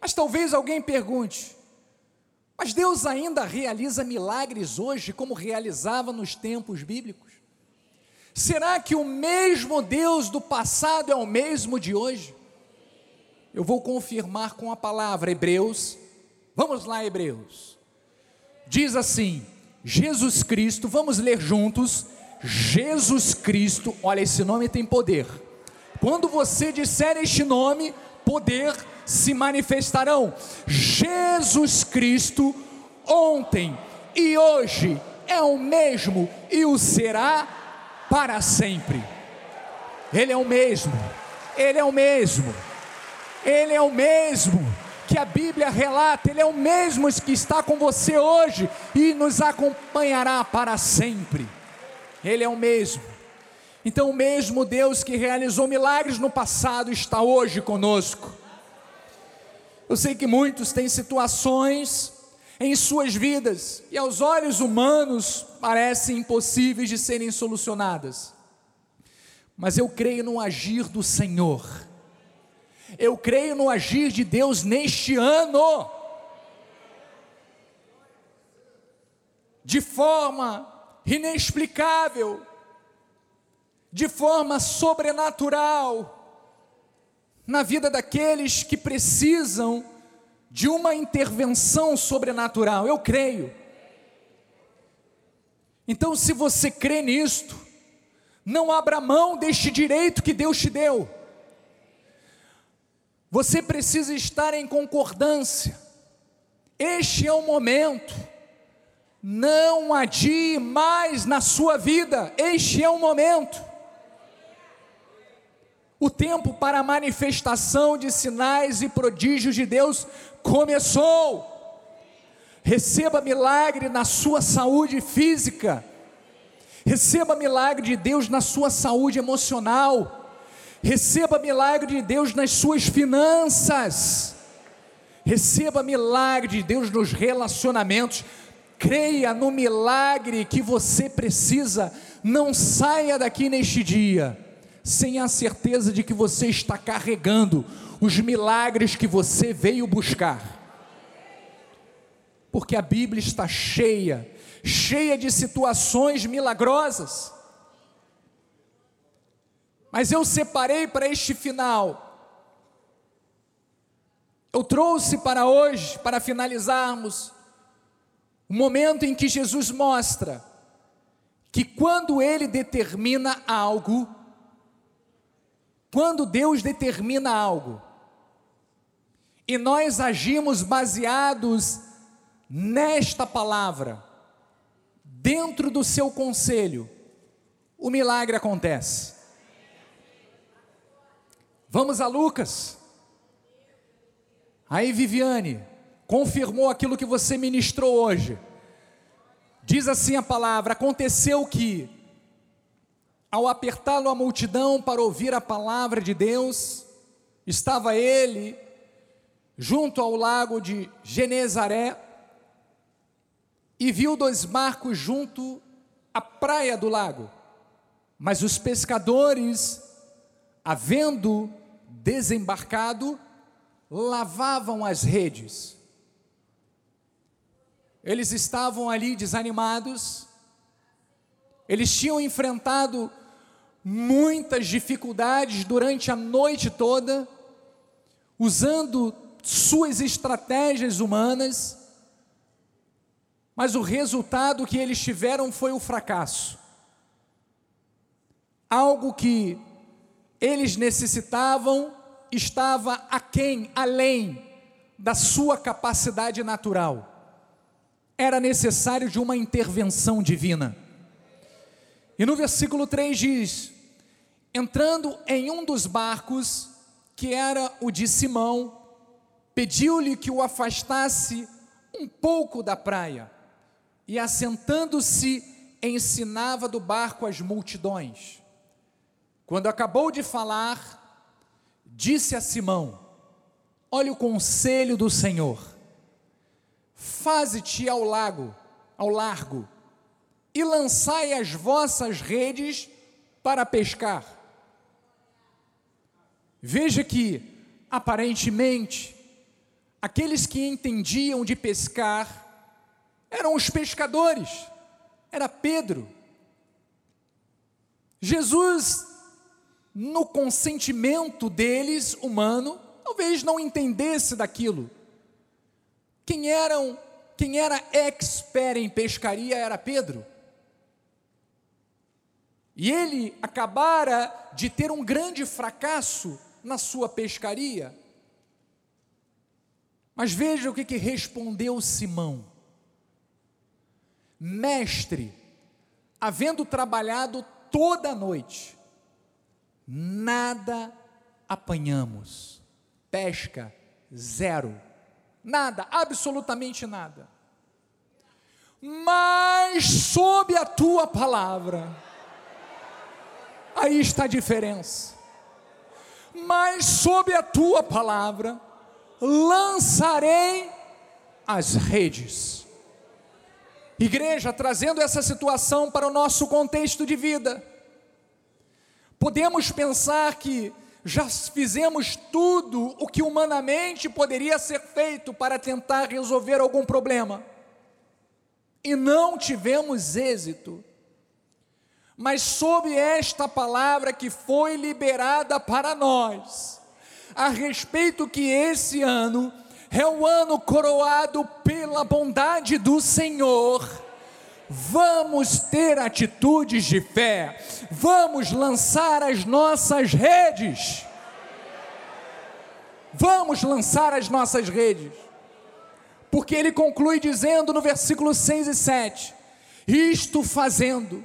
Mas talvez alguém pergunte: mas Deus ainda realiza milagres hoje como realizava nos tempos bíblicos? Será que o mesmo Deus do passado é o mesmo de hoje? Eu vou confirmar com a palavra Hebreus. Vamos lá, Hebreus. Diz assim: Jesus Cristo, vamos ler juntos. Jesus Cristo, olha, esse nome tem poder. Quando você disser este nome, poder se manifestarão. Jesus Cristo, ontem e hoje é o mesmo e o será para sempre. Ele é o mesmo, Ele é o mesmo, Ele é o mesmo que a Bíblia relata, Ele é o mesmo que está com você hoje e nos acompanhará para sempre. Ele é o mesmo. Então, o mesmo Deus que realizou milagres no passado está hoje conosco. Eu sei que muitos têm situações em suas vidas e aos olhos humanos parecem impossíveis de serem solucionadas. Mas eu creio no agir do Senhor. Eu creio no agir de Deus neste ano. De forma inexplicável, de forma sobrenatural, na vida daqueles que precisam de uma intervenção sobrenatural. Eu creio. Então, se você crê nisto, não abra mão deste direito que Deus te deu. Você precisa estar em concordância. Este é o momento. Não adie mais na sua vida. Este é o momento. O tempo para a manifestação de sinais e prodígios de Deus começou. Receba milagre na sua saúde física. Receba milagre de Deus na sua saúde emocional. Receba milagre de Deus nas suas finanças. Receba milagre de Deus nos relacionamentos. Creia no milagre que você precisa. Não saia daqui neste dia sem a certeza de que você está carregando os milagres que você veio buscar. Porque a Bíblia está cheia, cheia de situações milagrosas. Mas eu separei para este final. Eu trouxe para hoje, para finalizarmos, o momento em que Jesus mostra que quando ele determina algo, quando Deus determina algo e nós agimos baseados nesta palavra, dentro do seu conselho, o milagre acontece. Vamos a Lucas. Aí, Viviane, confirmou aquilo que você ministrou hoje. Diz assim a palavra: aconteceu que ao apertá-lo a multidão para ouvir a palavra de Deus, estava ele junto ao lago de Genezaré e viu dois barcos junto à praia do lago. Mas os pescadores, havendo desembarcado, lavavam as redes. Eles estavam ali desanimados, eles tinham enfrentado muitas dificuldades durante a noite toda, usando suas estratégias humanas, mas o resultado que eles tiveram foi o fracasso. Algo que eles necessitavam estava aquém, além da sua capacidade natural. Era necessário de uma intervenção divina. E no versículo 3 diz: entrando em um dos barcos, que era o de Simão, pediu-lhe que o afastasse um pouco da praia, e assentando-se, ensinava do barco as multidões. Quando acabou de falar, disse a Simão: Olha o conselho do Senhor. Faze-te ao lago, ao largo, e lançai as vossas redes para pescar. Veja que, aparentemente, aqueles que entendiam de pescar eram os pescadores, era Pedro. Jesus, no consentimento deles, humano, talvez não entendesse daquilo. Quem eram, quem era expert em pescaria era Pedro. E ele acabara de ter um grande fracasso na sua pescaria. Mas veja o que, que respondeu Simão: Mestre, havendo trabalhado toda a noite, nada apanhamos, pesca zero, nada, absolutamente nada. Mas sob a tua palavra, Aí está a diferença. Mas sob a tua palavra lançarei as redes. Igreja, trazendo essa situação para o nosso contexto de vida. Podemos pensar que já fizemos tudo o que humanamente poderia ser feito para tentar resolver algum problema e não tivemos êxito mas sob esta palavra que foi liberada para nós, a respeito que esse ano é um ano coroado pela bondade do Senhor. Vamos ter atitudes de fé, vamos lançar as nossas redes. Vamos lançar as nossas redes, porque ele conclui dizendo no versículo 6 e 7: Isto fazendo,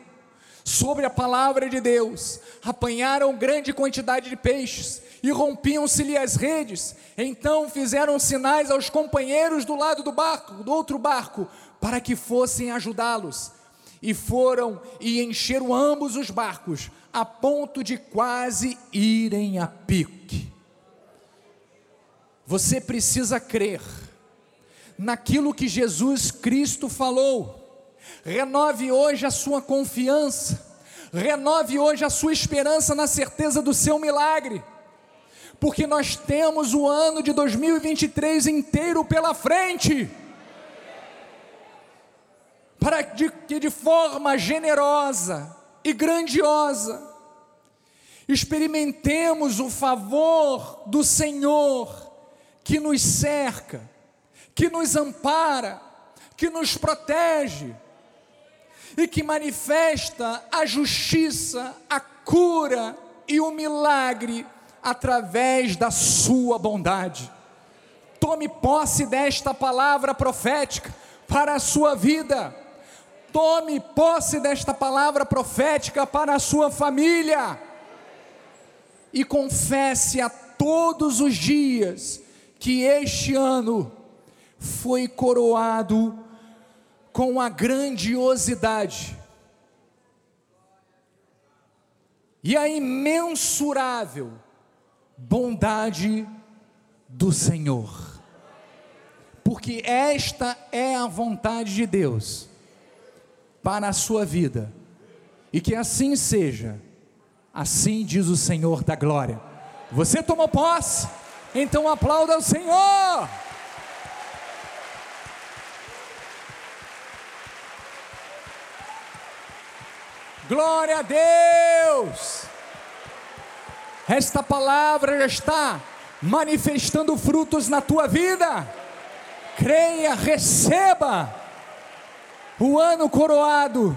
sobre a palavra de Deus, apanharam grande quantidade de peixes e rompiam-se-lhe as redes. Então fizeram sinais aos companheiros do lado do barco, do outro barco, para que fossem ajudá-los. E foram e encheram ambos os barcos, a ponto de quase irem a pique. Você precisa crer naquilo que Jesus Cristo falou renove hoje a sua confiança, renove hoje a sua esperança na certeza do seu milagre, porque nós temos o ano de 2023 inteiro pela frente, para que de forma generosa e grandiosa, experimentemos o favor do Senhor que nos cerca, que nos ampara, que nos protege, e que manifesta a justiça, a cura e o milagre através da sua bondade. Tome posse desta palavra profética para a sua vida. Tome posse desta palavra profética para a sua família. E confesse a todos os dias que este ano foi coroado com a grandiosidade e a imensurável bondade do Senhor. Porque esta é a vontade de Deus para a sua vida. E que assim seja. Assim diz o Senhor da glória. Você tomou posse? Então aplauda o Senhor. Glória a Deus! Esta palavra já está manifestando frutos na tua vida. Creia, receba o ano coroado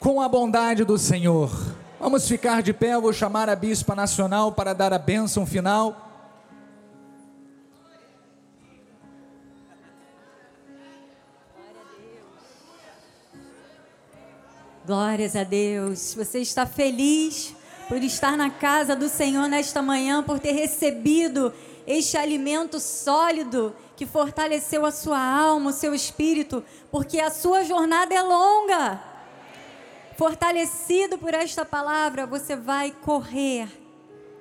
com a bondade do Senhor. Vamos ficar de pé, eu vou chamar a bispa nacional para dar a bênção final. Glórias a Deus. Você está feliz por estar na casa do Senhor nesta manhã, por ter recebido este alimento sólido que fortaleceu a sua alma, o seu espírito, porque a sua jornada é longa. Fortalecido por esta palavra, você vai correr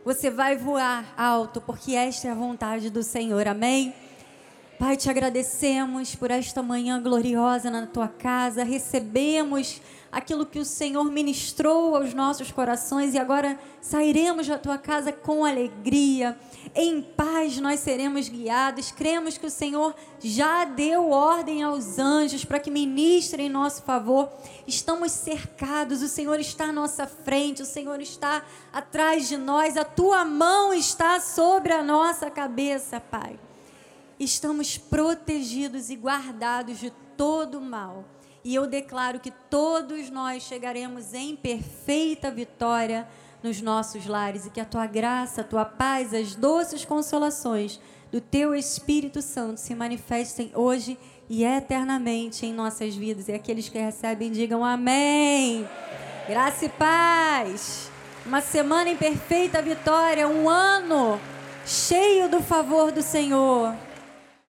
você vai voar alto, porque esta é a vontade do Senhor. Amém? Pai, te agradecemos por esta manhã gloriosa na tua casa. Recebemos aquilo que o Senhor ministrou aos nossos corações e agora sairemos da tua casa com alegria. Em paz nós seremos guiados. Cremos que o Senhor já deu ordem aos anjos para que ministrem em nosso favor. Estamos cercados, o Senhor está à nossa frente, o Senhor está atrás de nós, a tua mão está sobre a nossa cabeça, Pai estamos protegidos e guardados de todo mal. E eu declaro que todos nós chegaremos em perfeita vitória nos nossos lares e que a tua graça, a tua paz, as doces consolações do teu Espírito Santo se manifestem hoje e eternamente em nossas vidas. E aqueles que recebem digam amém. Graça e paz. Uma semana em perfeita vitória, um ano cheio do favor do Senhor.